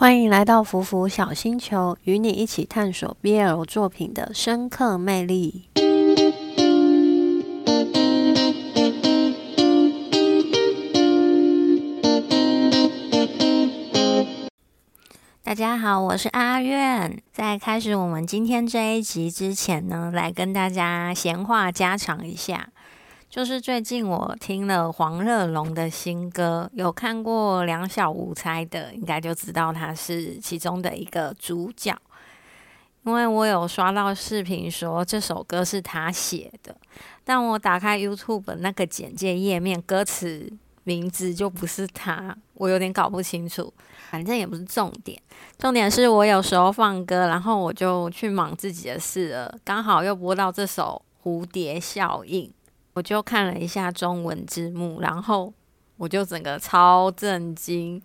欢迎来到福福小星球，与你一起探索 BL 作品的深刻魅力。大家好，我是阿苑。在开始我们今天这一集之前呢，来跟大家闲话家常一下。就是最近我听了黄乐龙的新歌，有看过《两小无猜》的，应该就知道他是其中的一个主角。因为我有刷到视频说这首歌是他写的，但我打开 YouTube 那个简介页面，歌词名字就不是他，我有点搞不清楚。反正也不是重点，重点是我有时候放歌，然后我就去忙自己的事了，刚好又播到这首《蝴蝶效应》。我就看了一下中文字幕，然后我就整个超震惊，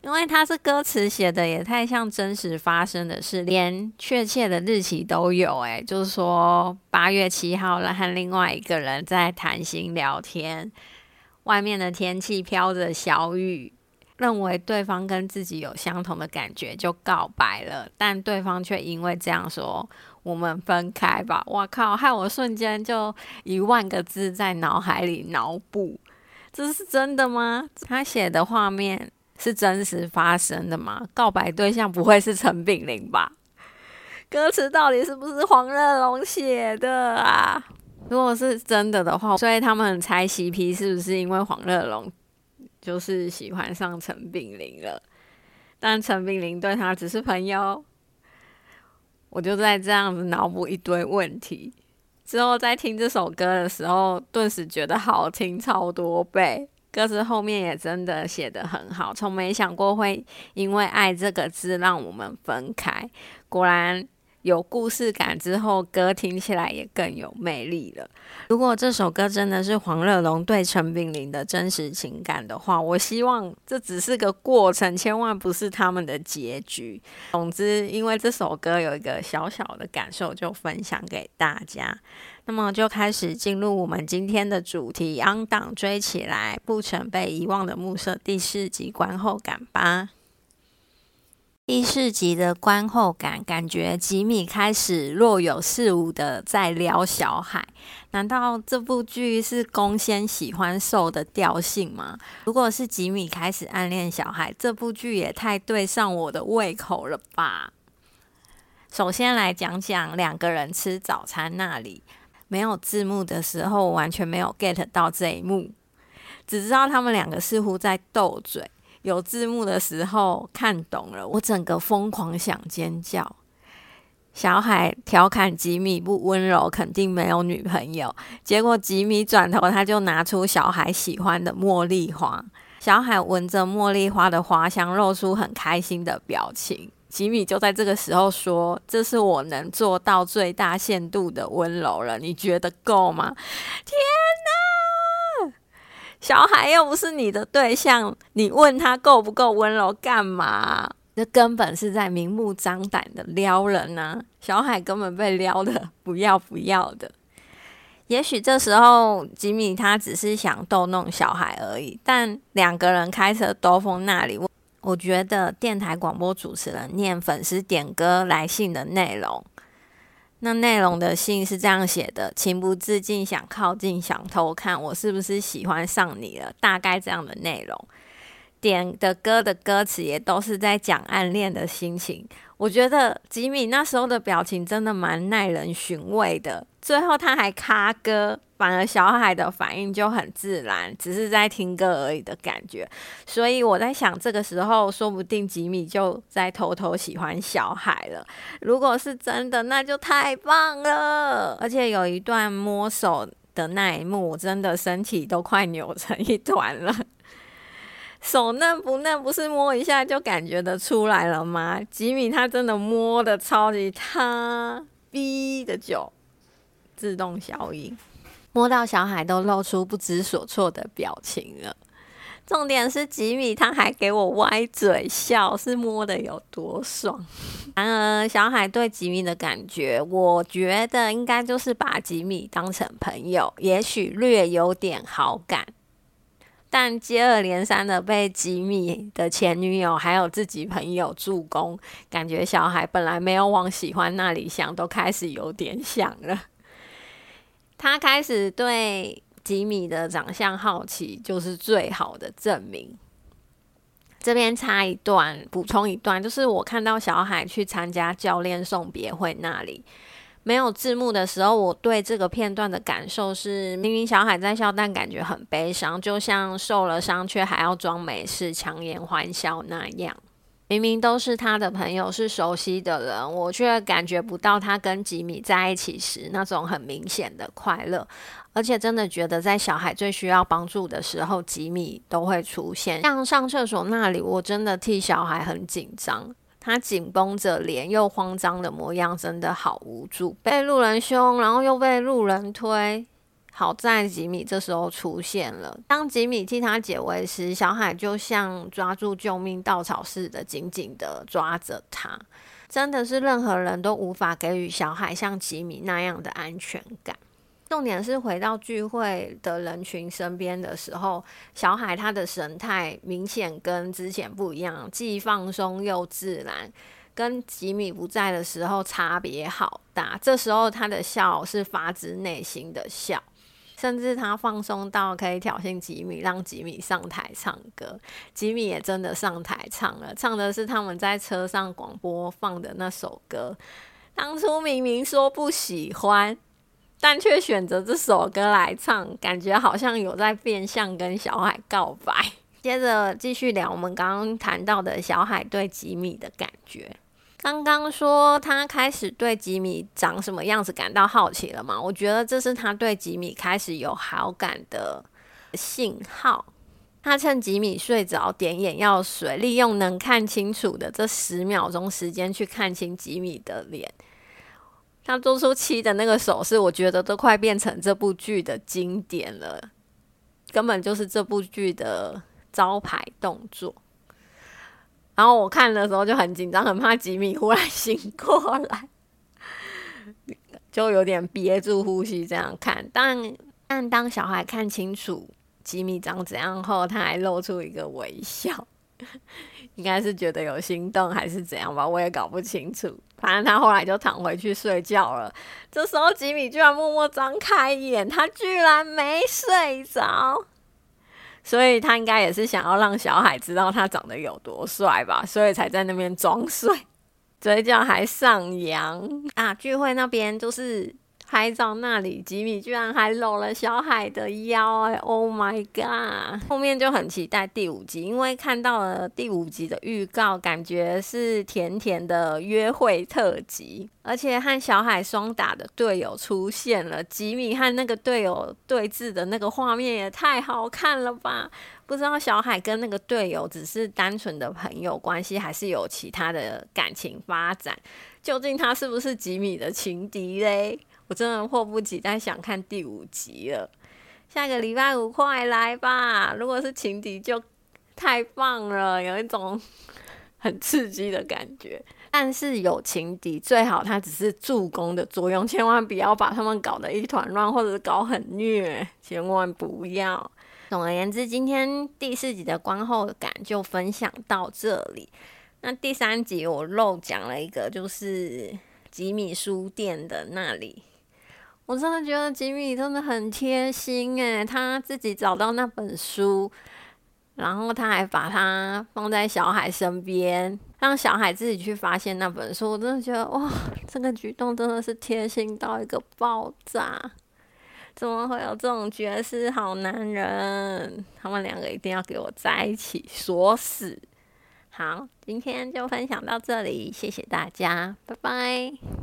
因为他是歌词写的也太像真实发生的事，连确切的日期都有。诶，就是说八月七号了，和另外一个人在谈心聊天，外面的天气飘着小雨，认为对方跟自己有相同的感觉，就告白了，但对方却因为这样说。我们分开吧！我靠，害我瞬间就一万个字在脑海里脑补，这是真的吗？他写的画面是真实发生的吗？告白对象不会是陈炳麟吧？歌词到底是不是黄乐龙写的啊？如果是真的的话，所以他们猜 CP 是不是因为黄乐龙就是喜欢上陈炳林了？但陈炳林对他只是朋友。我就在这样子脑补一堆问题，之后在听这首歌的时候，顿时觉得好听超多倍。歌词后面也真的写得很好，从没想过会因为爱这个字让我们分开。果然。有故事感之后，歌听起来也更有魅力了。如果这首歌真的是黄乐龙对陈炳麟的真实情感的话，我希望这只是个过程，千万不是他们的结局。总之，因为这首歌有一个小小的感受，就分享给大家。那么，就开始进入我们今天的主题——昂档追起来，不曾被遗忘的暮色第四集观后感吧。第四集的观后感，感觉吉米开始若有似无的在撩小海。难道这部剧是攻先喜欢受的调性吗？如果是吉米开始暗恋小海，这部剧也太对上我的胃口了吧！首先来讲讲两个人吃早餐那里，没有字幕的时候完全没有 get 到这一幕，只知道他们两个似乎在斗嘴。有字幕的时候看懂了，我整个疯狂想尖叫。小海调侃吉米不温柔，肯定没有女朋友。结果吉米转头，他就拿出小海喜欢的茉莉花。小海闻着茉莉花的花香，露出很开心的表情。吉米就在这个时候说：“这是我能做到最大限度的温柔了，你觉得够吗？”天！小孩又不是你的对象，你问他够不够温柔干嘛？这根本是在明目张胆的撩人呢。小海根本被撩的不要不要的。也许这时候吉米他只是想逗弄小孩而已，但两个人开车兜风那里，我我觉得电台广播主持人念粉丝点歌来信的内容。那内容的信是这样写的：情不自禁想靠近，想偷看，我是不是喜欢上你了？大概这样的内容。点的歌的歌词也都是在讲暗恋的心情。我觉得吉米那时候的表情真的蛮耐人寻味的。最后他还卡歌。反而小海的反应就很自然，只是在听歌而已的感觉。所以我在想，这个时候说不定吉米就在偷偷喜欢小海了。如果是真的，那就太棒了。而且有一段摸手的那一幕，我真的身体都快扭成一团了。手嫩不嫩，不是摸一下就感觉得出来了吗？吉米他真的摸的超级他逼的久，自动消音。摸到小海都露出不知所措的表情了。重点是吉米他还给我歪嘴笑，是摸的有多爽。然而小海对吉米的感觉，我觉得应该就是把吉米当成朋友，也许略有点好感。但接二连三的被吉米的前女友还有自己朋友助攻，感觉小海本来没有往喜欢那里想，都开始有点想了。他开始对吉米的长相好奇，就是最好的证明。这边插一段，补充一段，就是我看到小海去参加教练送别会那里。没有字幕的时候，我对这个片段的感受是：明明小海在笑，但感觉很悲伤，就像受了伤却还要装没事、强颜欢笑那样。明明都是他的朋友，是熟悉的人，我却感觉不到他跟吉米在一起时那种很明显的快乐。而且真的觉得，在小孩最需要帮助的时候，吉米都会出现。像上厕所那里，我真的替小孩很紧张。他紧绷着脸，又慌张的模样，真的好无助。被路人凶，然后又被路人推。好在吉米这时候出现了。当吉米替他解围时，小海就像抓住救命稻草似的，紧紧的抓着他。真的是任何人都无法给予小海像吉米那样的安全感。重点是回到聚会的人群身边的时候，小海他的神态明显跟之前不一样，既放松又自然，跟吉米不在的时候差别好大。这时候他的笑是发自内心的笑，甚至他放松到可以挑衅吉米，让吉米上台唱歌。吉米也真的上台唱了，唱的是他们在车上广播放的那首歌。当初明明说不喜欢。但却选择这首歌来唱，感觉好像有在变相跟小海告白。接着继续聊我们刚刚谈到的小海对吉米的感觉。刚刚说他开始对吉米长什么样子感到好奇了吗？我觉得这是他对吉米开始有好感的信号。他趁吉米睡着点眼药水，利用能看清楚的这十秒钟时间去看清吉米的脸。他做出七的那个手势，我觉得都快变成这部剧的经典了，根本就是这部剧的招牌动作。然后我看的时候就很紧张，很怕吉米忽然醒过来，就有点憋住呼吸这样看。但但当小孩看清楚吉米长怎样后，他还露出一个微笑。应该是觉得有心动还是怎样吧，我也搞不清楚。反正他后来就躺回去睡觉了。这时候吉米居然默默张开眼，他居然没睡着，所以他应该也是想要让小海知道他长得有多帅吧，所以才在那边装睡，嘴角还上扬啊。聚会那边就是。拍照那里，吉米居然还搂了小海的腰哎！Oh my god！后面就很期待第五集，因为看到了第五集的预告，感觉是甜甜的约会特辑，而且和小海双打的队友出现了，吉米和那个队友对峙的那个画面也太好看了吧！不知道小海跟那个队友只是单纯的朋友关系，还是有其他的感情发展？究竟他是不是吉米的情敌嘞？我真的迫不及待想看第五集了，下个礼拜五快来吧！如果是情敌就太棒了，有一种很刺激的感觉。但是有情敌最好它只是助攻的作用，千万不要把他们搞得一团乱，或者是搞很虐，千万不要。总而言之，今天第四集的观后感就分享到这里。那第三集我漏讲了一个，就是吉米书店的那里。我真的觉得吉米真的很贴心诶，他自己找到那本书，然后他还把它放在小海身边，让小海自己去发现那本书。我真的觉得哇，这个举动真的是贴心到一个爆炸！怎么会有这种绝世好男人？他们两个一定要给我在一起，锁死！好，今天就分享到这里，谢谢大家，拜拜。